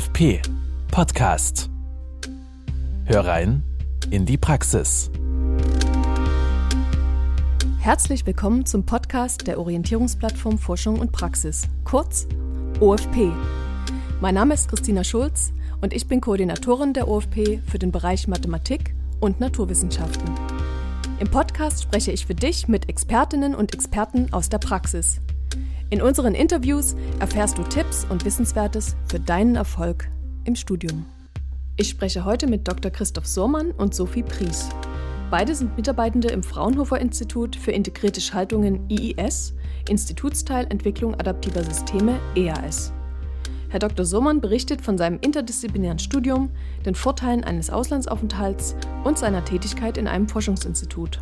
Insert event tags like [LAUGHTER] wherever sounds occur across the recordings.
OFP Podcast. Hör rein in die Praxis. Herzlich willkommen zum Podcast der Orientierungsplattform Forschung und Praxis, kurz OFP. Mein Name ist Christina Schulz und ich bin Koordinatorin der OFP für den Bereich Mathematik und Naturwissenschaften. Im Podcast spreche ich für dich mit Expertinnen und Experten aus der Praxis. In unseren Interviews erfährst du Tipps und Wissenswertes für deinen Erfolg im Studium. Ich spreche heute mit Dr. Christoph Sohrmann und Sophie Pries. Beide sind Mitarbeitende im Fraunhofer Institut für integrierte Schaltungen IIS, Institutsteil Entwicklung adaptiver Systeme EAS. Herr Dr. Sohrmann berichtet von seinem interdisziplinären Studium, den Vorteilen eines Auslandsaufenthalts und seiner Tätigkeit in einem Forschungsinstitut.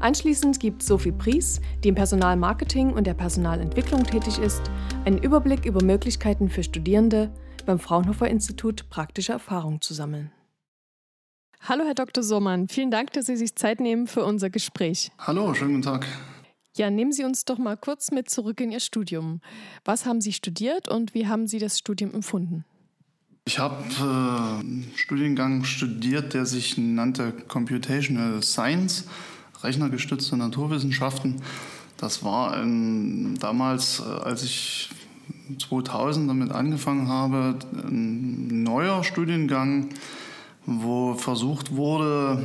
Anschließend gibt Sophie Pries, die im Personalmarketing und der Personalentwicklung tätig ist, einen Überblick über Möglichkeiten für Studierende, beim Fraunhofer Institut praktische Erfahrung zu sammeln. Hallo, Herr Dr. Sohmann. Vielen Dank, dass Sie sich Zeit nehmen für unser Gespräch. Hallo, schönen guten Tag. Ja, nehmen Sie uns doch mal kurz mit zurück in Ihr Studium. Was haben Sie studiert und wie haben Sie das Studium empfunden? Ich habe äh, einen Studiengang studiert, der sich nannte Computational Science rechnergestützte Naturwissenschaften. Das war ein, damals, äh, als ich 2000 damit angefangen habe, ein neuer Studiengang, wo versucht wurde,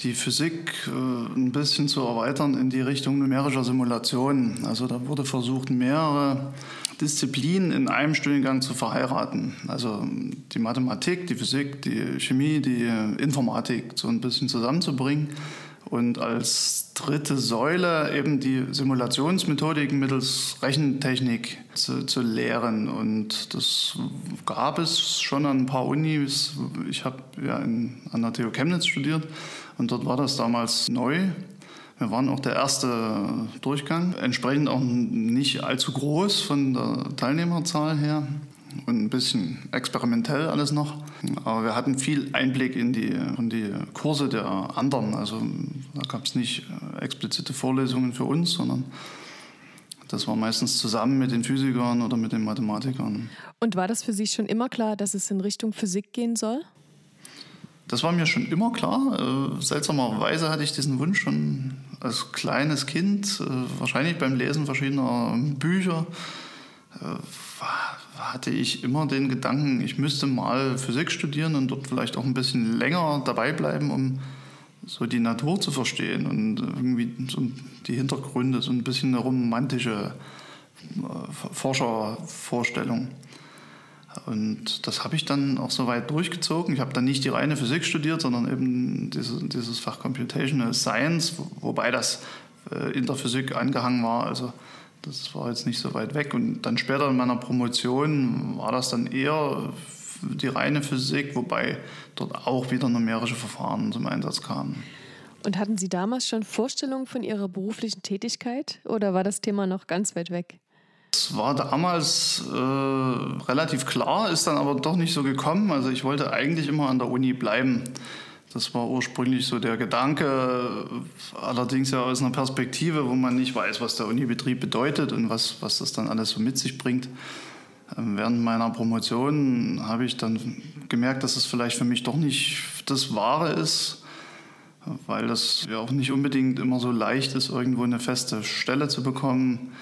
die Physik äh, ein bisschen zu erweitern in die Richtung numerischer Simulation. Also da wurde versucht, mehrere Disziplinen in einem Studiengang zu verheiraten. Also die Mathematik, die Physik, die Chemie, die Informatik so ein bisschen zusammenzubringen und als dritte Säule eben die Simulationsmethodiken mittels Rechentechnik zu, zu lehren. Und das gab es schon an ein paar Unis. Ich habe ja in, an der TU Chemnitz studiert und dort war das damals neu. Wir waren auch der erste Durchgang, entsprechend auch nicht allzu groß von der Teilnehmerzahl her und ein bisschen experimentell alles noch. Aber wir hatten viel Einblick in die, in die Kurse der anderen. Also da gab es nicht äh, explizite Vorlesungen für uns, sondern das war meistens zusammen mit den Physikern oder mit den Mathematikern. Und war das für Sie schon immer klar, dass es in Richtung Physik gehen soll? Das war mir schon immer klar. Äh, seltsamerweise hatte ich diesen Wunsch schon als kleines Kind, äh, wahrscheinlich beim Lesen verschiedener Bücher hatte ich immer den Gedanken, ich müsste mal Physik studieren und dort vielleicht auch ein bisschen länger dabei bleiben, um so die Natur zu verstehen und irgendwie so die Hintergründe, so ein bisschen eine romantische äh, Forschervorstellung. Und das habe ich dann auch so weit durchgezogen. Ich habe dann nicht die reine Physik studiert, sondern eben diese, dieses Fach Computational Science, wobei das äh, in der Physik angehangen war. Also das war jetzt nicht so weit weg. Und dann später in meiner Promotion war das dann eher die reine Physik, wobei dort auch wieder numerische Verfahren zum Einsatz kamen. Und hatten Sie damals schon Vorstellungen von Ihrer beruflichen Tätigkeit oder war das Thema noch ganz weit weg? Es war damals äh, relativ klar, ist dann aber doch nicht so gekommen. Also ich wollte eigentlich immer an der Uni bleiben. Das war ursprünglich so der Gedanke, allerdings ja aus einer Perspektive, wo man nicht weiß, was der Unibetrieb bedeutet und was, was das dann alles so mit sich bringt. Ähm, während meiner Promotion habe ich dann gemerkt, dass es vielleicht für mich doch nicht das Wahre ist, weil das ja auch nicht unbedingt immer so leicht ist, irgendwo eine feste Stelle zu bekommen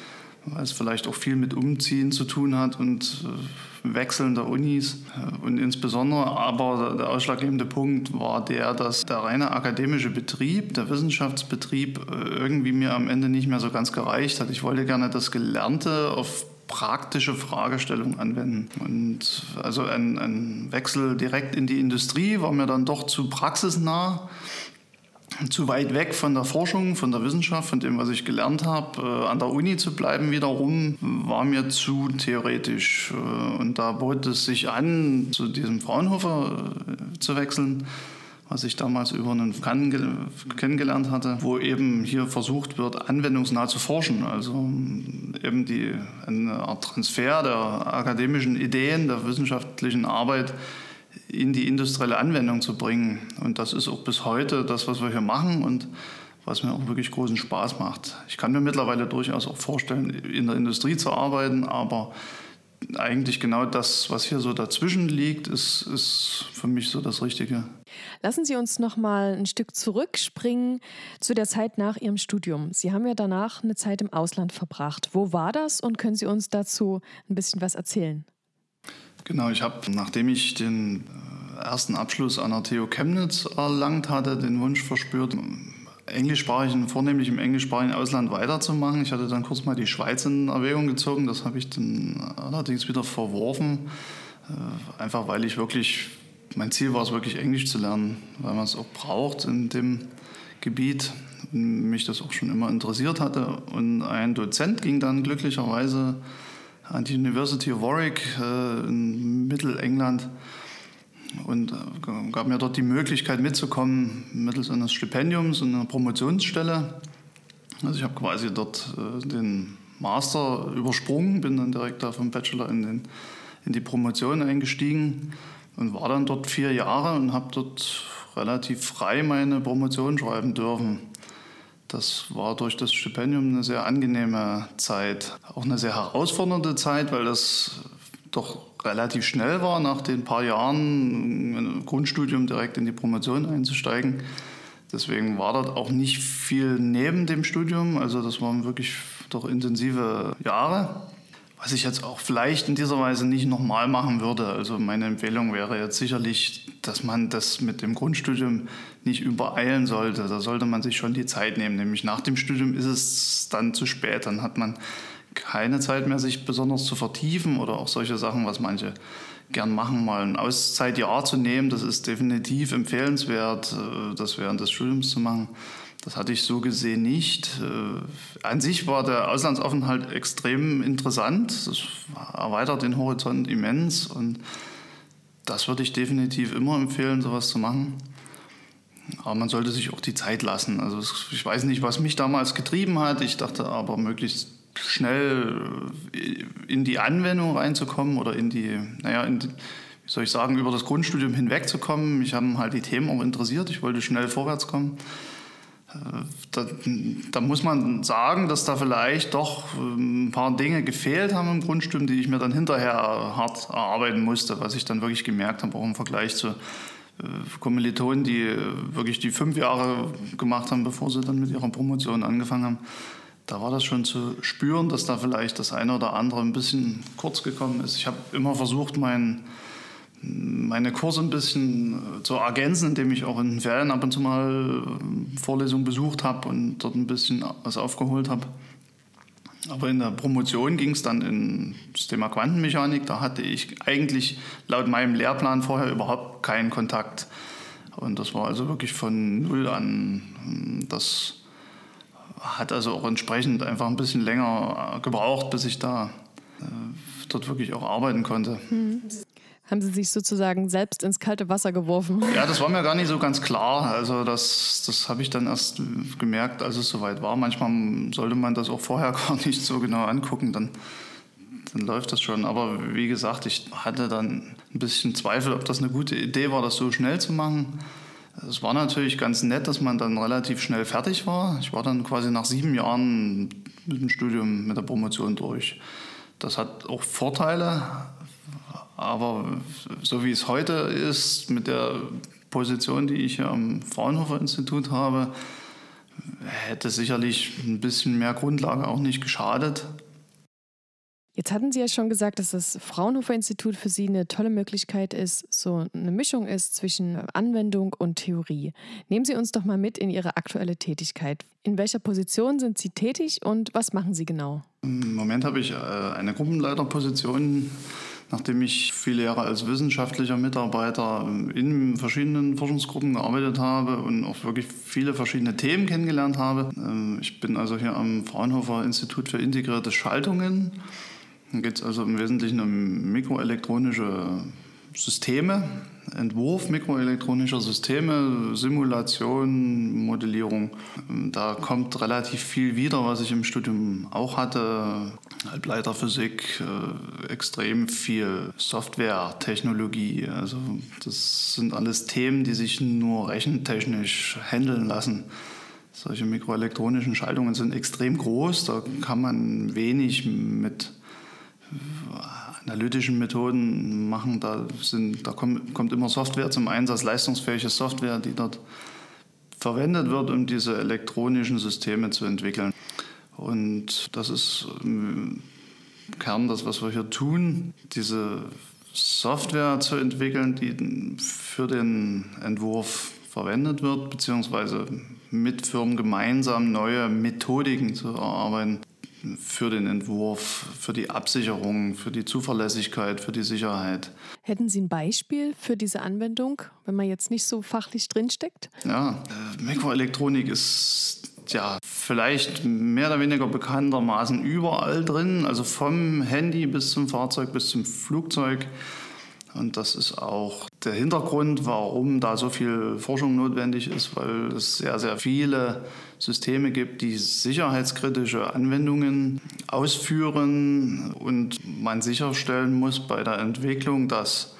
weil es vielleicht auch viel mit Umziehen zu tun hat und äh, Wechseln der Unis. Und insbesondere aber der ausschlaggebende Punkt war der, dass der reine akademische Betrieb, der Wissenschaftsbetrieb äh, irgendwie mir am Ende nicht mehr so ganz gereicht hat. Ich wollte gerne das Gelernte auf praktische Fragestellungen anwenden. Und also ein, ein Wechsel direkt in die Industrie war mir dann doch zu praxisnah zu weit weg von der Forschung, von der Wissenschaft, von dem, was ich gelernt habe. Äh, an der Uni zu bleiben wiederum war mir zu theoretisch. Äh, und da bot es sich an, zu diesem Fraunhofer äh, zu wechseln, was ich damals über einen kennengelernt hatte, wo eben hier versucht wird, anwendungsnah zu forschen. Also eben die, eine Art Transfer der akademischen Ideen, der wissenschaftlichen Arbeit in die industrielle Anwendung zu bringen. Und das ist auch bis heute das, was wir hier machen und was mir auch wirklich großen Spaß macht. Ich kann mir mittlerweile durchaus auch vorstellen, in der Industrie zu arbeiten, aber eigentlich genau das, was hier so dazwischen liegt, ist, ist für mich so das Richtige. Lassen Sie uns noch mal ein Stück zurückspringen zu der Zeit nach Ihrem Studium. Sie haben ja danach eine Zeit im Ausland verbracht. Wo war das und können Sie uns dazu ein bisschen was erzählen? Genau, ich habe, nachdem ich den äh, ersten Abschluss an der TU Chemnitz erlangt hatte, den Wunsch verspürt, englischsprachigen, vornehmlich im englischsprachigen Ausland weiterzumachen. Ich hatte dann kurz mal die Schweiz in Erwägung gezogen, das habe ich dann allerdings wieder verworfen, äh, einfach weil ich wirklich, mein Ziel war es wirklich Englisch zu lernen, weil man es auch braucht in dem Gebiet mich das auch schon immer interessiert hatte. Und ein Dozent ging dann glücklicherweise an die University of Warwick äh, in Mittelengland und äh, gab mir dort die Möglichkeit mitzukommen mittels eines Stipendiums und einer Promotionsstelle. Also ich habe quasi dort äh, den Master übersprungen, bin dann direkt da vom Bachelor in, den, in die Promotion eingestiegen und war dann dort vier Jahre und habe dort relativ frei meine Promotion schreiben dürfen. Das war durch das Stipendium eine sehr angenehme Zeit, auch eine sehr herausfordernde Zeit, weil das doch relativ schnell war, nach den paar Jahren Grundstudium direkt in die Promotion einzusteigen. Deswegen war dort auch nicht viel neben dem Studium. Also das waren wirklich doch intensive Jahre. Was ich jetzt auch vielleicht in dieser Weise nicht nochmal machen würde. Also meine Empfehlung wäre jetzt sicherlich, dass man das mit dem Grundstudium nicht übereilen sollte. Da sollte man sich schon die Zeit nehmen. Nämlich nach dem Studium ist es dann zu spät. Dann hat man keine Zeit mehr, sich besonders zu vertiefen oder auch solche Sachen, was manche gern machen, mal ein Auszeitjahr zu nehmen. Das ist definitiv empfehlenswert, äh, das während des Studiums zu machen. Das hatte ich so gesehen nicht. Äh, an sich war der Auslandsaufenthalt extrem interessant. Das erweitert den Horizont immens und das würde ich definitiv immer empfehlen, sowas zu machen. Aber man sollte sich auch die Zeit lassen. Also ich weiß nicht, was mich damals getrieben hat. Ich dachte aber möglichst schnell äh, in die Anwendung reinzukommen oder in die, naja, in die, wie soll ich sagen, über das Grundstudium hinwegzukommen. Mich haben halt die Themen auch interessiert. Ich wollte schnell vorwärts kommen. Äh, da, da, muss man sagen, dass da vielleicht doch ähm, ein paar Dinge gefehlt haben im Grundstudium, die ich mir dann hinterher hart erarbeiten musste, was ich dann wirklich gemerkt habe, auch im Vergleich zu äh, Kommilitonen, die wirklich die fünf Jahre gemacht haben, bevor sie dann mit ihrer Promotion angefangen haben da war das schon zu spüren, dass da vielleicht das eine oder andere ein bisschen kurz gekommen ist. Ich habe immer versucht, mein, meine Kurse ein bisschen äh, zu ergänzen, indem ich auch in Ferien ab und zu mal äh, Vorlesungen besucht habe und dort ein bisschen was aufgeholt habe. Aber in der Promotion ging es dann in das Thema Quantenmechanik. Da hatte ich eigentlich laut meinem Lehrplan vorher überhaupt keinen Kontakt. Und das war also wirklich von null an hm, das hat also auch entsprechend einfach ein bisschen länger gebraucht, bis ich da äh, dort wirklich auch arbeiten konnte. Hm. Haben Sie sich sozusagen selbst ins kalte Wasser geworfen? Ja, das war mir gar nicht so ganz klar. Also das, das habe ich dann erst gemerkt, als es soweit war. Manchmal sollte man das auch vorher [LAUGHS] gar nicht so genau angucken, dann, dann läuft das schon. Aber wie gesagt, ich hatte dann ein bisschen Zweifel, ob das eine gute Idee war, das so schnell zu machen. Es war natürlich ganz nett, dass man dann relativ schnell fertig war. Ich war dann quasi nach sieben Jahren mit dem Studium, mit der Promotion durch. Das hat auch Vorteile, aber so wie es heute ist, mit der Position, die ich hier am Fraunhofer Institut habe, hätte sicherlich ein bisschen mehr Grundlage auch nicht geschadet. Jetzt hatten Sie ja schon gesagt, dass das Fraunhofer Institut für Sie eine tolle Möglichkeit ist, so eine Mischung ist zwischen Anwendung und Theorie. Nehmen Sie uns doch mal mit in Ihre aktuelle Tätigkeit. In welcher Position sind Sie tätig und was machen Sie genau? Im Moment habe ich äh, eine Gruppenleiterposition, nachdem ich viele Jahre als wissenschaftlicher Mitarbeiter in verschiedenen Forschungsgruppen gearbeitet habe und auch wirklich viele verschiedene Themen kennengelernt habe. Ähm, ich bin also hier am Fraunhofer Institut für integrierte Schaltungen dann geht es also im Wesentlichen um mikroelektronische Systeme, Entwurf mikroelektronischer Systeme, Simulation, Modellierung. Da kommt relativ viel wieder, was ich im Studium auch hatte. Halbleiterphysik, äh, extrem viel Software-Technologie. Also das sind alles Themen, die sich nur rechentechnisch handeln lassen. Solche mikroelektronischen Schaltungen sind extrem groß, da kann man wenig mit analytischen Methoden machen. Da, sind, da kommt, kommt immer Software zum Einsatz, leistungsfähige Software, die dort verwendet wird, um diese elektronischen Systeme zu entwickeln. Und das ist im Kern das, was wir hier tun, diese Software zu entwickeln, die für den Entwurf verwendet wird, beziehungsweise mit Firmen gemeinsam neue Methodiken zu erarbeiten für den Entwurf, für die Absicherung, für die Zuverlässigkeit, für die Sicherheit. Hätten Sie ein Beispiel für diese Anwendung, wenn man jetzt nicht so fachlich drinsteckt? Ja, äh, Mikroelektronik ist ja vielleicht mehr oder weniger bekanntermaßen überall drin, also vom Handy bis zum Fahrzeug bis zum Flugzeug. Und das ist auch der Hintergrund, warum da so viel Forschung notwendig ist, weil es sehr, sehr viele Systeme gibt, die sicherheitskritische Anwendungen ausführen und man sicherstellen muss bei der Entwicklung, dass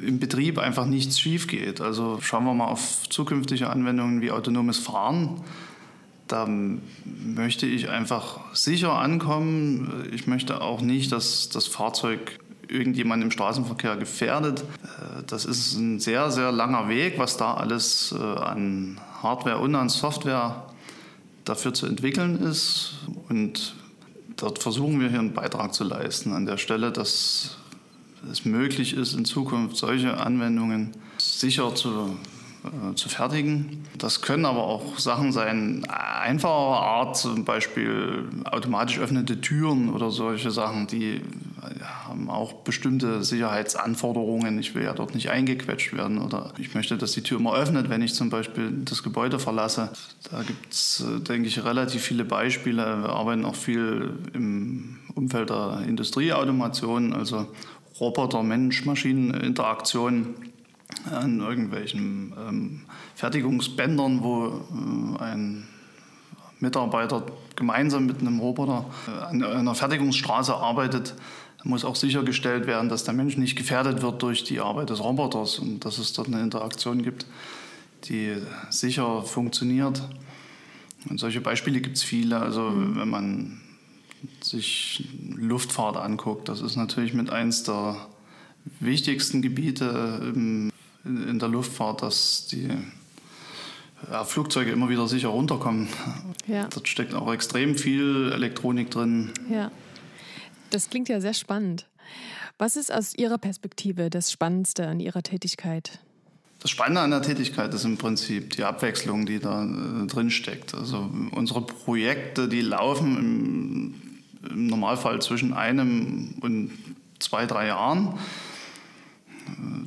im Betrieb einfach nichts schief geht. Also schauen wir mal auf zukünftige Anwendungen wie autonomes Fahren. Da möchte ich einfach sicher ankommen. Ich möchte auch nicht, dass das Fahrzeug irgendjemand im Straßenverkehr gefährdet. Äh, das ist ein sehr, sehr langer Weg, was da alles äh, an Hardware und an Software dafür zu entwickeln ist. Und dort versuchen wir hier einen Beitrag zu leisten an der Stelle, dass es möglich ist, in Zukunft solche Anwendungen sicher zu äh, zu fertigen. Das können aber auch Sachen sein, einfacher Art, zum Beispiel automatisch öffnende Türen oder solche Sachen, die haben auch bestimmte Sicherheitsanforderungen. Ich will ja dort nicht eingequetscht werden oder ich möchte, dass die Tür immer öffnet, wenn ich zum Beispiel das Gebäude verlasse. Da gibt es, äh, denke ich, relativ viele Beispiele. Wir arbeiten auch viel im Umfeld der Industrieautomation, also Roboter-Mensch-Maschinen-Interaktion an irgendwelchen ähm, Fertigungsbändern, wo äh, ein Mitarbeiter gemeinsam mit einem Roboter äh, an einer Fertigungsstraße arbeitet, muss auch sichergestellt werden, dass der Mensch nicht gefährdet wird durch die Arbeit des Roboters und dass es dort eine Interaktion gibt, die sicher funktioniert. Und solche Beispiele gibt es viele. Also mhm. wenn man sich Luftfahrt anguckt, das ist natürlich mit eins der wichtigsten Gebiete im in der Luftfahrt, dass die ja, Flugzeuge immer wieder sicher runterkommen. Ja. Dort steckt auch extrem viel Elektronik drin. Ja, das klingt ja sehr spannend. Was ist aus Ihrer Perspektive das Spannendste an Ihrer Tätigkeit? Das Spannende an der Tätigkeit ist im Prinzip die Abwechslung, die da äh, drin steckt. Also unsere Projekte, die laufen im, im Normalfall zwischen einem und zwei, drei Jahren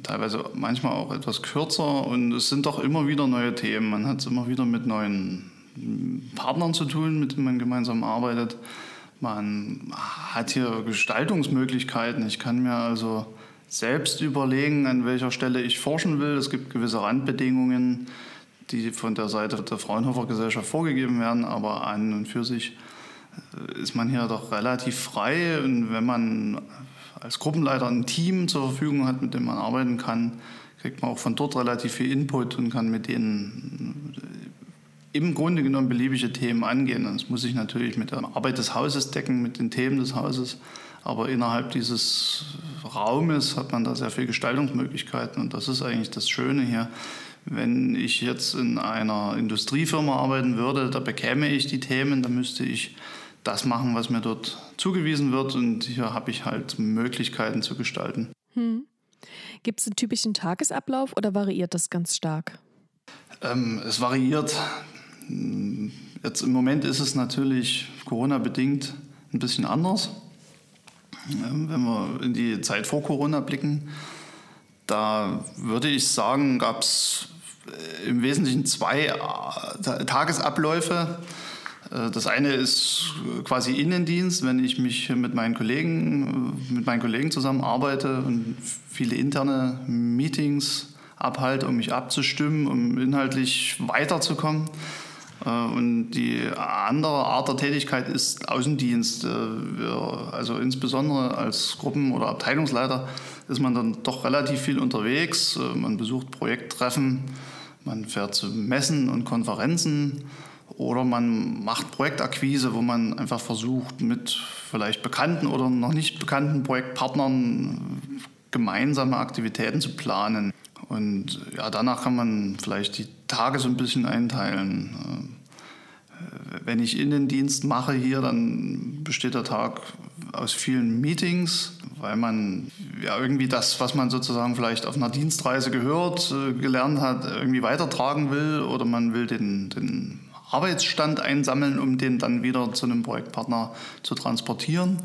teilweise manchmal auch etwas kürzer und es sind doch immer wieder neue Themen. Man hat es immer wieder mit neuen Partnern zu tun, mit denen man gemeinsam arbeitet. Man hat hier Gestaltungsmöglichkeiten. Ich kann mir also selbst überlegen, an welcher Stelle ich forschen will. Es gibt gewisse Randbedingungen, die von der Seite der Fraunhofer Gesellschaft vorgegeben werden, aber an und für sich äh, ist man hier doch relativ frei. Und wenn man als Gruppenleiter ein Team zur Verfügung hat, mit dem man arbeiten kann, kriegt man auch von dort relativ viel Input und kann mit denen äh, im Grunde genommen beliebige Themen angehen. Das muss sich natürlich mit der Arbeit des Hauses decken, mit den Themen des Hauses. Aber innerhalb dieses Raumes hat man da sehr viele Gestaltungsmöglichkeiten. Und das ist eigentlich das Schöne hier. Wenn ich jetzt in einer Industriefirma arbeiten würde, da bekäme ich die Themen, da müsste ich das machen, was mir dort zugewiesen wird. Und hier habe ich halt Möglichkeiten zu gestalten. Hm. Gibt es einen typischen Tagesablauf oder variiert das ganz stark? Ähm, es variiert. Jetzt im Moment ist es natürlich Corona-bedingt ein bisschen anders. Ähm, wenn wir in die Zeit vor Corona blicken, da würde ich sagen, gab es äh, im Wesentlichen zwei äh, Tagesabläufe. Äh, das eine ist quasi Innendienst, wenn ich mich mit meinen Kollegen, äh, mit meinen Kollegen zusammenarbeite und viele interne Meetings abhalte, um mich abzustimmen, um inhaltlich weiterzukommen. Äh, und die andere Art der Tätigkeit ist Außendienst. Also insbesondere als Gruppen- oder Abteilungsleiter ist man dann doch relativ viel unterwegs. Man besucht Projekttreffen, man fährt zu Messen und Konferenzen Oder man macht Projektakquise, wo man einfach versucht, mit vielleicht bekannten oder noch nicht bekannten Projektpartnern gemeinsame Aktivitäten zu planen. Und ja, danach kann man vielleicht die Tage so ein bisschen einteilen. Äh, wenn ich Innendienst mache hier, dann besteht der Tag aus vielen Meetings, weil man ja irgendwie das, was man sozusagen vielleicht auf einer Dienstreise gehört, äh, gelernt hat, irgendwie weitertragen will oder man will den, den Arbeitsstand einsammeln, um den dann wieder zu einem Projektpartner zu transportieren.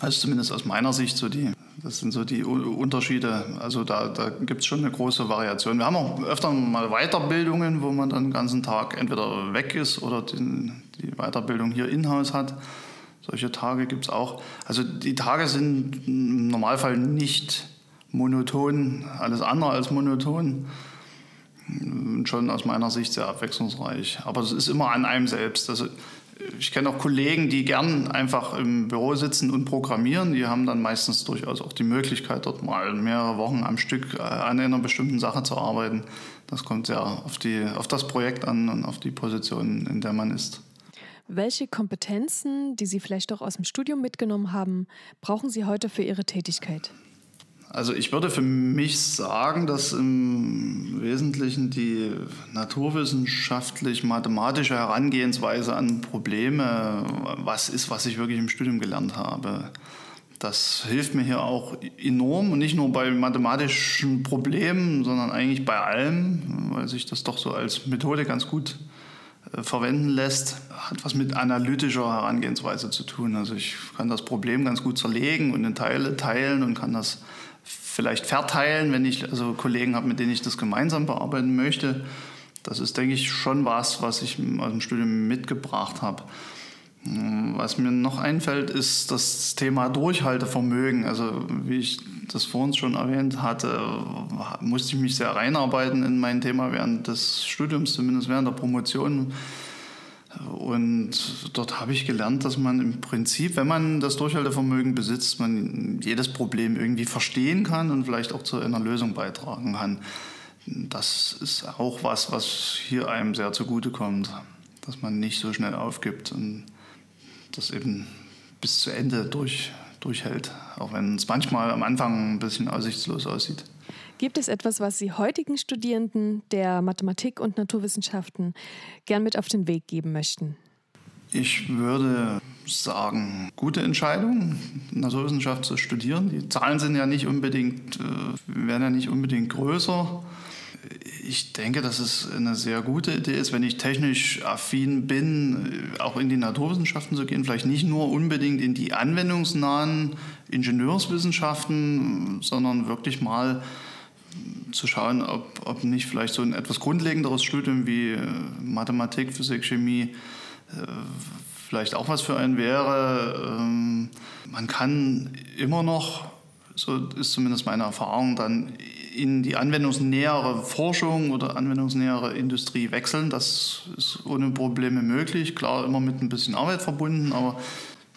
Das ist zumindest aus meiner Sicht so die, das sind so die Unterschiede. Also da, da gibt es schon eine große Variation. Wir haben auch öfter mal Weiterbildungen, wo man dann den ganzen Tag entweder weg ist oder den, die Weiterbildung hier in-house hat. Solche Tage gibt es auch. Also die Tage sind im Normalfall nicht monoton, alles andere als monoton. Schon aus meiner Sicht sehr abwechslungsreich. Aber es ist immer an einem selbst. Also ich kenne auch Kollegen, die gern einfach im Büro sitzen und programmieren. Die haben dann meistens durchaus auch die Möglichkeit, dort mal mehrere Wochen am Stück äh, an einer bestimmten Sache zu arbeiten. Das kommt sehr auf, die, auf das Projekt an und auf die Position, in der man ist. Welche Kompetenzen, die Sie vielleicht auch aus dem Studium mitgenommen haben, brauchen Sie heute für Ihre Tätigkeit? Also ich würde für mich sagen, dass im Wesentlichen die naturwissenschaftlich-mathematische Herangehensweise an Probleme was ist, was ich wirklich im Studium gelernt habe. Das hilft mir hier auch enorm und nicht nur bei mathematischen Problemen, sondern eigentlich bei allem, weil sich das doch so als Methode ganz gut äh, verwenden lässt, hat was mit analytischer Herangehensweise zu tun. Also ich kann das Problem ganz gut zerlegen und in Teile teilen und kann das vielleicht verteilen, wenn ich also Kollegen habe, mit denen ich das gemeinsam bearbeiten möchte. Das ist, denke ich, schon was, was ich aus dem Studium mitgebracht habe. Was mir noch einfällt, ist das Thema Durchhaltevermögen. Also wie ich das vorhin schon erwähnt hatte, musste ich mich sehr reinarbeiten in mein Thema während des Studiums, zumindest während der Promotion. Und dort habe ich gelernt, dass man im Prinzip, wenn man das Durchhaltevermögen besitzt, man jedes Problem irgendwie verstehen kann und vielleicht auch zu einer Lösung beitragen kann. Das ist auch was, was hier einem sehr zugutekommt, dass man nicht so schnell aufgibt und das eben bis zu Ende durch, durchhält, auch wenn es manchmal am Anfang ein bisschen aussichtslos aussieht. Gibt es etwas, was Sie heutigen Studierenden der Mathematik und Naturwissenschaften gern mit auf den Weg geben möchten? Ich würde sagen, gute Entscheidung, Naturwissenschaft zu studieren. Die Zahlen sind ja nicht unbedingt, äh, werden ja nicht unbedingt größer. Ich denke, dass es eine sehr gute Idee ist, wenn ich technisch affin bin, auch in die Naturwissenschaften zu gehen. Vielleicht nicht nur unbedingt in die anwendungsnahen Ingenieurswissenschaften, sondern wirklich mal zu schauen, ob, ob nicht vielleicht so ein etwas grundlegenderes Studium wie äh, Mathematik, Physik, Chemie äh, vielleicht auch was für einen wäre. Ähm, man kann immer noch, so ist zumindest meine Erfahrung, dann in die anwendungsnähere Forschung oder anwendungsnähere Industrie wechseln. Das ist ohne Probleme möglich. Klar, immer mit ein bisschen Arbeit verbunden, aber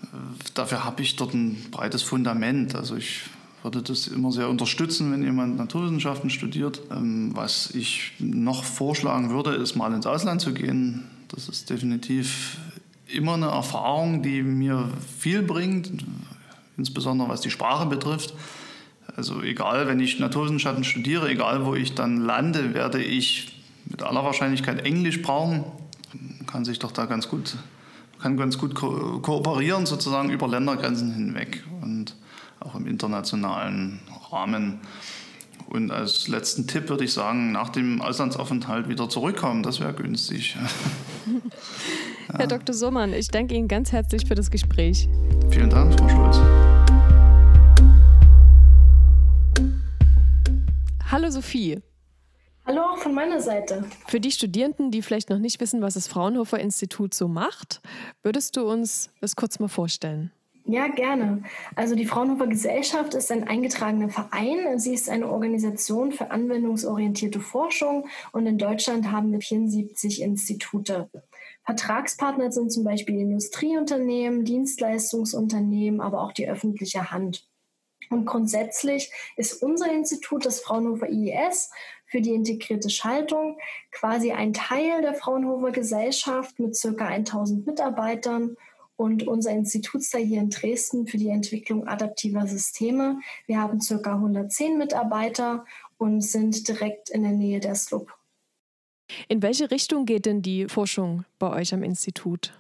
äh, dafür habe ich dort ein breites Fundament. Also ich würde das immer sehr unterstützen, wenn jemand Naturwissenschaften studiert. Ähm, was ich noch vorschlagen würde, ist mal ins Ausland zu gehen. Das ist definitiv immer eine Erfahrung, die mir viel bringt, insbesondere was die Sprache betrifft. Also egal, wenn ich Naturwissenschaften studiere, egal wo ich dann lande, werde ich mit aller Wahrscheinlichkeit Englisch brauchen. Man kann sich doch da ganz gut, kann ganz gut ko kooperieren sozusagen über Ländergrenzen hinweg. Und auch im internationalen Rahmen. Und als letzten Tipp würde ich sagen, nach dem Auslandsaufenthalt wieder zurückkommen, das wäre günstig. [LAUGHS] ja. Herr Dr. Sommann, ich danke Ihnen ganz herzlich für das Gespräch. Vielen Dank, Frau Schulz. Hallo Sophie. Hallo auch von meiner Seite. Für die Studierenden, die vielleicht noch nicht wissen, was das Fraunhofer Institut so macht, würdest du uns das kurz mal vorstellen? Ja, gerne. Also die Fraunhofer Gesellschaft ist ein eingetragener Verein. Sie ist eine Organisation für anwendungsorientierte Forschung und in Deutschland haben wir 74 Institute. Vertragspartner sind zum Beispiel Industrieunternehmen, Dienstleistungsunternehmen, aber auch die öffentliche Hand. Und grundsätzlich ist unser Institut, das Fraunhofer IES, für die integrierte Schaltung, quasi ein Teil der Fraunhofer Gesellschaft mit circa 1000 Mitarbeitern und unser Institut ist da hier in Dresden für die Entwicklung adaptiver Systeme. Wir haben circa 110 Mitarbeiter und sind direkt in der Nähe der SLUB. In welche Richtung geht denn die Forschung bei euch am Institut?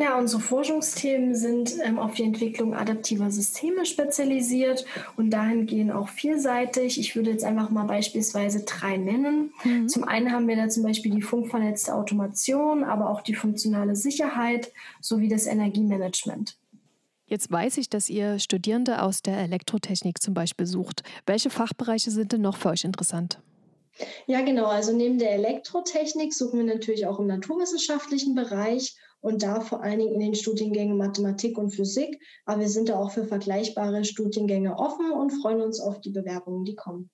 Ja, unsere Forschungsthemen sind ähm, auf die Entwicklung adaptiver Systeme spezialisiert und dahingehend auch vielseitig. Ich würde jetzt einfach mal beispielsweise drei nennen. Mhm. Zum einen haben wir da zum Beispiel die funkvernetzte Automation, aber auch die funktionale Sicherheit sowie das Energiemanagement. Jetzt weiß ich, dass ihr Studierende aus der Elektrotechnik zum Beispiel sucht. Welche Fachbereiche sind denn noch für euch interessant? Ja, genau. Also neben der Elektrotechnik suchen wir natürlich auch im naturwissenschaftlichen Bereich und da vor allen Dingen in den Studiengängen Mathematik und Physik. Aber wir sind da auch für vergleichbare Studiengänge offen und freuen uns auf die Bewerbungen, die kommen.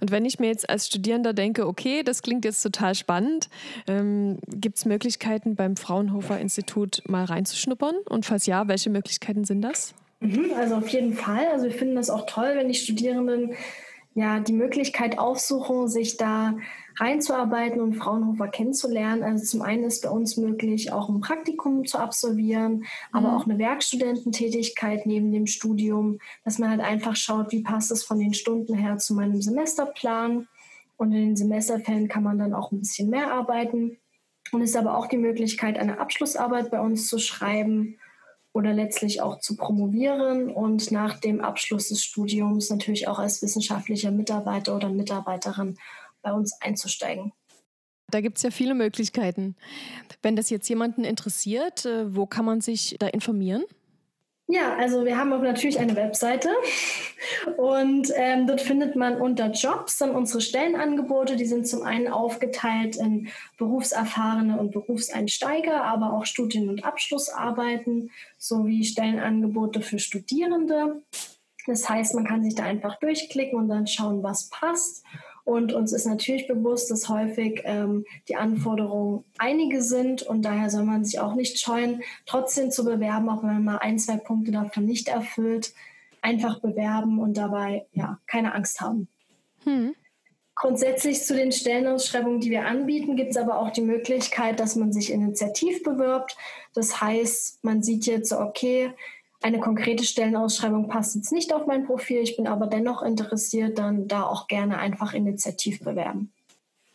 Und wenn ich mir jetzt als Studierender denke, okay, das klingt jetzt total spannend, ähm, gibt es Möglichkeiten beim Fraunhofer Institut mal reinzuschnuppern? Und falls ja, welche Möglichkeiten sind das? Mhm, also auf jeden Fall. Also wir finden das auch toll, wenn die Studierenden ja die Möglichkeit aufsuchen, sich da reinzuarbeiten und Fraunhofer kennenzulernen. Also zum einen ist bei uns möglich, auch ein Praktikum zu absolvieren, aber mhm. auch eine Werkstudententätigkeit neben dem Studium, dass man halt einfach schaut, wie passt es von den Stunden her zu meinem Semesterplan. Und in den Semesterfällen kann man dann auch ein bisschen mehr arbeiten. Und es ist aber auch die Möglichkeit, eine Abschlussarbeit bei uns zu schreiben oder letztlich auch zu promovieren und nach dem Abschluss des Studiums natürlich auch als wissenschaftlicher Mitarbeiter oder Mitarbeiterin bei uns einzusteigen. Da gibt es ja viele Möglichkeiten. Wenn das jetzt jemanden interessiert, äh, wo kann man sich da informieren? Ja, also wir haben auch natürlich eine Webseite und ähm, dort findet man unter Jobs dann unsere Stellenangebote. Die sind zum einen aufgeteilt in Berufserfahrene und Berufseinsteiger, aber auch Studien- und Abschlussarbeiten sowie Stellenangebote für Studierende. Das heißt, man kann sich da einfach durchklicken und dann schauen, was passt. Und uns ist natürlich bewusst, dass häufig ähm, die Anforderungen einige sind und daher soll man sich auch nicht scheuen, trotzdem zu bewerben, auch wenn man mal ein, zwei Punkte davon nicht erfüllt. Einfach bewerben und dabei ja keine Angst haben. Hm. Grundsätzlich zu den Stellenausschreibungen, die wir anbieten, gibt es aber auch die Möglichkeit, dass man sich initiativ bewirbt. Das heißt, man sieht jetzt, okay, eine konkrete Stellenausschreibung passt jetzt nicht auf mein Profil, ich bin aber dennoch interessiert, dann da auch gerne einfach initiativ bewerben.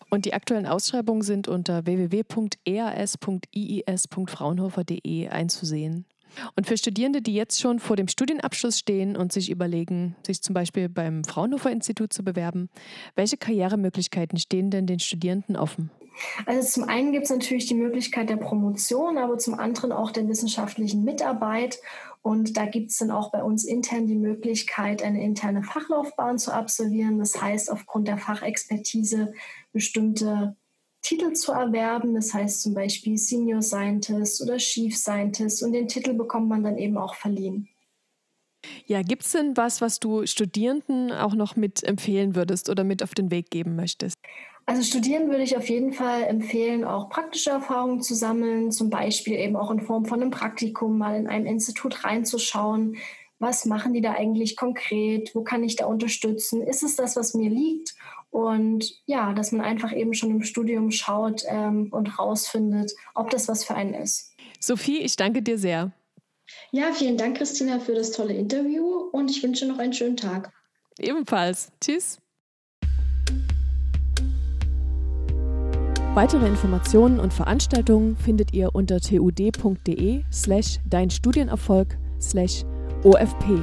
Und die aktuellen Ausschreibungen sind unter www.eas.iis.fraunhofer.de einzusehen. Und für Studierende, die jetzt schon vor dem Studienabschluss stehen und sich überlegen, sich zum Beispiel beim Fraunhofer Institut zu bewerben, welche Karrieremöglichkeiten stehen denn den Studierenden offen? Also zum einen gibt es natürlich die Möglichkeit der Promotion, aber zum anderen auch der wissenschaftlichen Mitarbeit. Und da gibt es dann auch bei uns intern die Möglichkeit, eine interne Fachlaufbahn zu absolvieren. Das heißt, aufgrund der Fachexpertise bestimmte Titel zu erwerben. Das heißt zum Beispiel Senior Scientist oder Chief Scientist. Und den Titel bekommt man dann eben auch verliehen. Ja, gibt es denn was, was du Studierenden auch noch mit empfehlen würdest oder mit auf den Weg geben möchtest? Also studieren würde ich auf jeden Fall empfehlen, auch praktische Erfahrungen zu sammeln, zum Beispiel eben auch in Form von einem Praktikum mal in einem Institut reinzuschauen. Was machen die da eigentlich konkret? Wo kann ich da unterstützen? Ist es das, was mir liegt? Und ja, dass man einfach eben schon im Studium schaut ähm, und rausfindet, ob das was für einen ist. Sophie, ich danke dir sehr. Ja, vielen Dank, Christina, für das tolle Interview und ich wünsche noch einen schönen Tag. Ebenfalls. Tschüss. Weitere Informationen und Veranstaltungen findet ihr unter tud.de slash dein Studienerfolg slash OFP.